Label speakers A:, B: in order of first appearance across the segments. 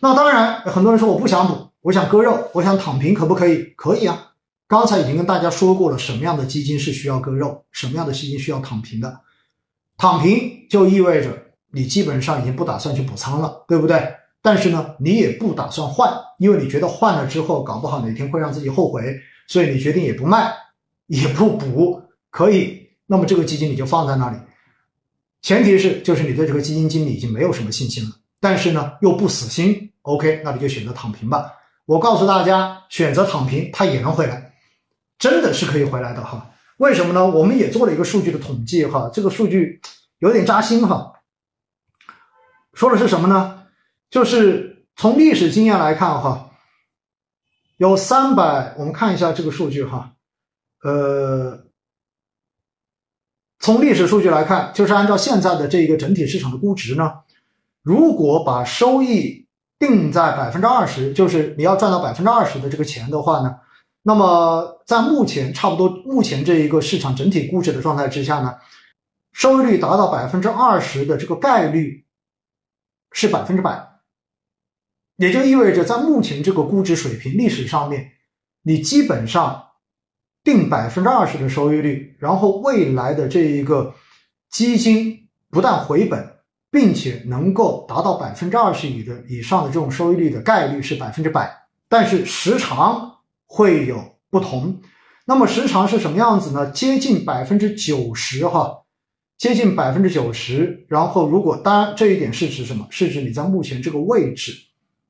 A: 那当然，很多人说我不想赌，我想割肉，我想躺平，可不可以？可以啊。刚才已经跟大家说过了，什么样的基金是需要割肉，什么样的基金需要躺平的。躺平就意味着你基本上已经不打算去补仓了，对不对？但是呢，你也不打算换，因为你觉得换了之后，搞不好哪天会让自己后悔，所以你决定也不卖，也不补，可以。那么这个基金你就放在那里，前提是就是你对这个基金经理已经没有什么信心了，但是呢又不死心，OK，那你就选择躺平吧。我告诉大家，选择躺平，它也能回来。真的是可以回来的哈？为什么呢？我们也做了一个数据的统计哈，这个数据有点扎心哈。说的是什么呢？就是从历史经验来看哈，有三百，我们看一下这个数据哈，呃，从历史数据来看，就是按照现在的这个整体市场的估值呢，如果把收益定在百分之二十，就是你要赚到百分之二十的这个钱的话呢？那么，在目前差不多目前这一个市场整体估值的状态之下呢，收益率达到百分之二十的这个概率是百分之百，也就意味着在目前这个估值水平历史上面，你基本上定百分之二十的收益率，然后未来的这一个基金不但回本，并且能够达到百分之二十以的以上的这种收益率的概率是百分之百，但是时长。会有不同，那么时长是什么样子呢？接近百分之九十哈，接近百分之九十。然后如果当然这一点是指什么？是指你在目前这个位置，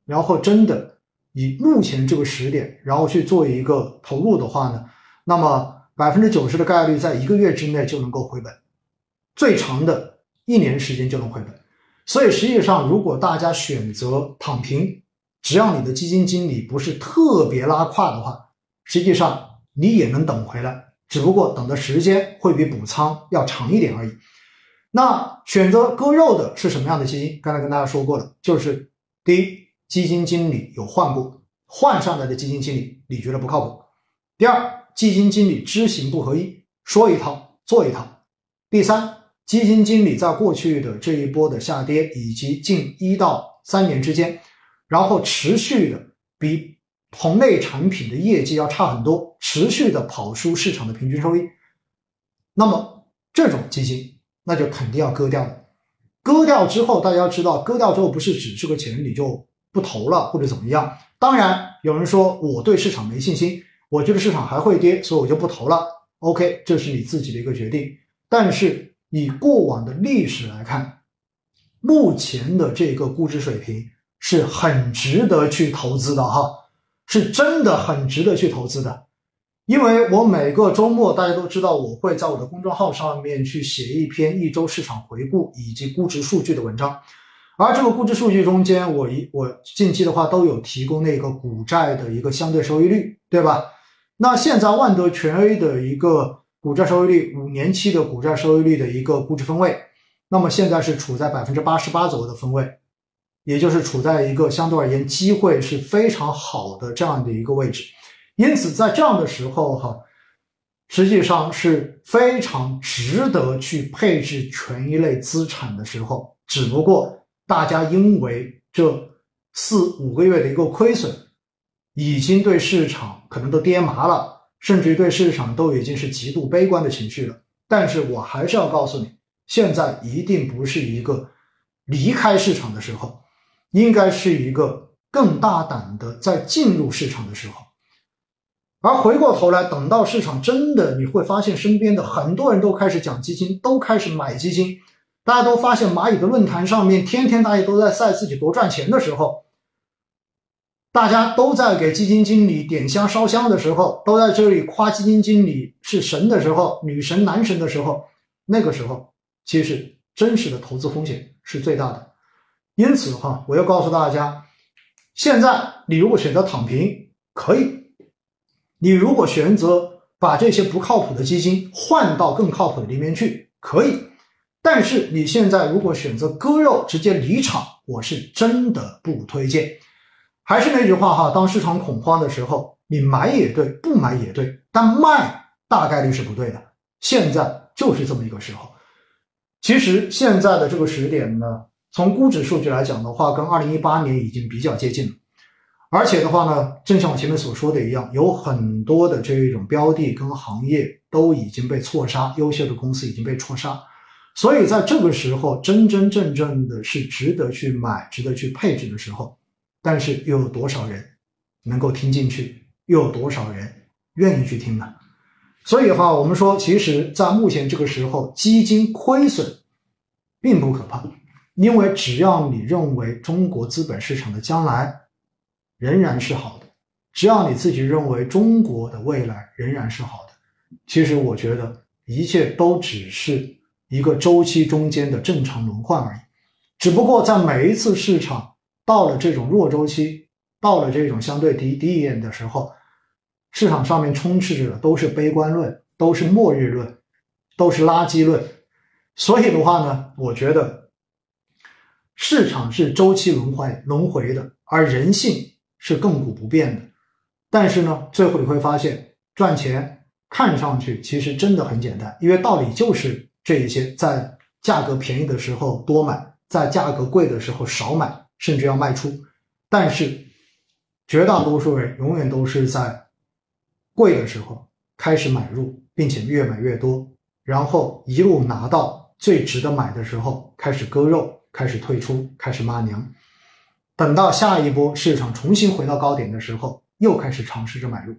A: 然后真的以目前这个时点，然后去做一个投入的话呢，那么百分之九十的概率在一个月之内就能够回本，最长的一年时间就能回本。所以实际上，如果大家选择躺平，只要你的基金经理不是特别拉胯的话，实际上你也能等回来，只不过等的时间会比补仓要长一点而已。那选择割肉的是什么样的基金？刚才跟大家说过了，就是第一，基金经理有换过，换上来的基金经理你觉得不靠谱；第二，基金经理知行不合一，说一套做一套；第三，基金经理在过去的这一波的下跌以及近一到三年之间。然后持续的比同类产品的业绩要差很多，持续的跑输市场的平均收益，那么这种基金那就肯定要割掉了。割掉之后，大家知道，割掉之后不是指这个钱你就不投了或者怎么样。当然，有人说我对市场没信心，我觉得市场还会跌，所以我就不投了。OK，这是你自己的一个决定。但是以过往的历史来看，目前的这个估值水平。是很值得去投资的哈，是真的很值得去投资的，因为我每个周末大家都知道，我会在我的公众号上面去写一篇一周市场回顾以及估值数据的文章，而这个估值数据中间，我一我近期的话都有提供那个股债的一个相对收益率，对吧？那现在万德全 A 的一个股债收益率，五年期的股债收益率的一个估值分位，那么现在是处在百分之八十八左右的分位。也就是处在一个相对而言机会是非常好的这样的一个位置，因此在这样的时候哈，实际上是非常值得去配置权益类资产的时候。只不过大家因为这四五个月的一个亏损，已经对市场可能都跌麻了，甚至于对市场都已经是极度悲观的情绪了。但是我还是要告诉你，现在一定不是一个离开市场的时候。应该是一个更大胆的在进入市场的时候，而回过头来，等到市场真的，你会发现身边的很多人都开始讲基金，都开始买基金，大家都发现蚂蚁的论坛上面，天天大家都在晒自己多赚钱的时候，大家都在给基金经理点香烧香的时候，都在这里夸基金经理是神的时候，女神男神的时候，那个时候，其实真实的投资风险是最大的。因此哈，我要告诉大家，现在你如果选择躺平，可以；你如果选择把这些不靠谱的基金换到更靠谱的里面去，可以。但是你现在如果选择割肉直接离场，我是真的不推荐。还是那句话哈，当市场恐慌的时候，你买也对，不买也对，但卖大概率是不对的。现在就是这么一个时候。其实现在的这个时点呢。从估值数据来讲的话，跟二零一八年已经比较接近了。而且的话呢，正像我前面所说的一样，有很多的这一种标的跟行业都已经被错杀，优秀的公司已经被错杀。所以在这个时候，真真正正的是值得去买、值得去配置的时候。但是又有多少人能够听进去？又有多少人愿意去听呢？所以的话，我们说，其实，在目前这个时候，基金亏损并不可怕，因为只要你认为中国资本市场的将来仍然是好的，只要你自己认为中国的未来仍然是好的，其实我觉得一切都只是一个周期中间的正常轮换而已。只不过在每一次市场到了这种弱周期，到了这种相对低低一点的时候。市场上面充斥着的都是悲观论，都是末日论，都是垃圾论。所以的话呢，我觉得市场是周期轮回轮回的，而人性是亘古不变的。但是呢，最后你会发现，赚钱看上去其实真的很简单，因为道理就是这一些：在价格便宜的时候多买，在价格贵的时候少买，甚至要卖出。但是绝大多数人永远都是在。贵的时候开始买入，并且越买越多，然后一路拿到最值得买的时候开始割肉，开始退出，开始骂娘。等到下一波市场重新回到高点的时候，又开始尝试着买入。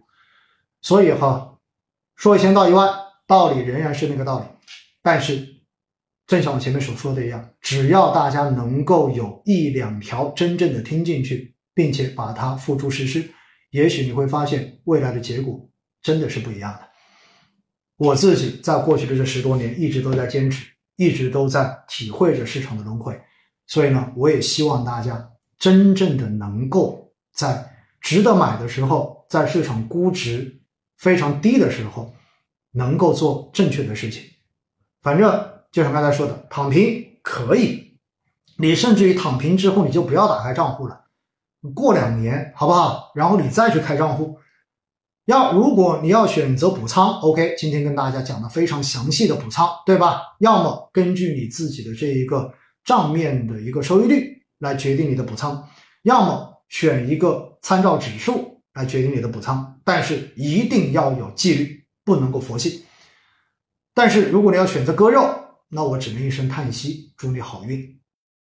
A: 所以哈，说一千道一万，道理仍然是那个道理。但是，正像我前面所说的一样，只要大家能够有一两条真正的听进去，并且把它付诸实施，也许你会发现未来的结果。真的是不一样的。我自己在过去的这十多年，一直都在坚持，一直都在体会着市场的轮回。所以呢，我也希望大家真正的能够在值得买的时候，在市场估值非常低的时候，能够做正确的事情。反正就像刚才说的，躺平可以，你甚至于躺平之后，你就不要打开账户了，过两年好不好？然后你再去开账户。要如果你要选择补仓，OK，今天跟大家讲的非常详细的补仓，对吧？要么根据你自己的这一个账面的一个收益率来决定你的补仓，要么选一个参照指数来决定你的补仓，但是一定要有纪律，不能够佛系。但是如果你要选择割肉，那我只能一声叹息，祝你好运。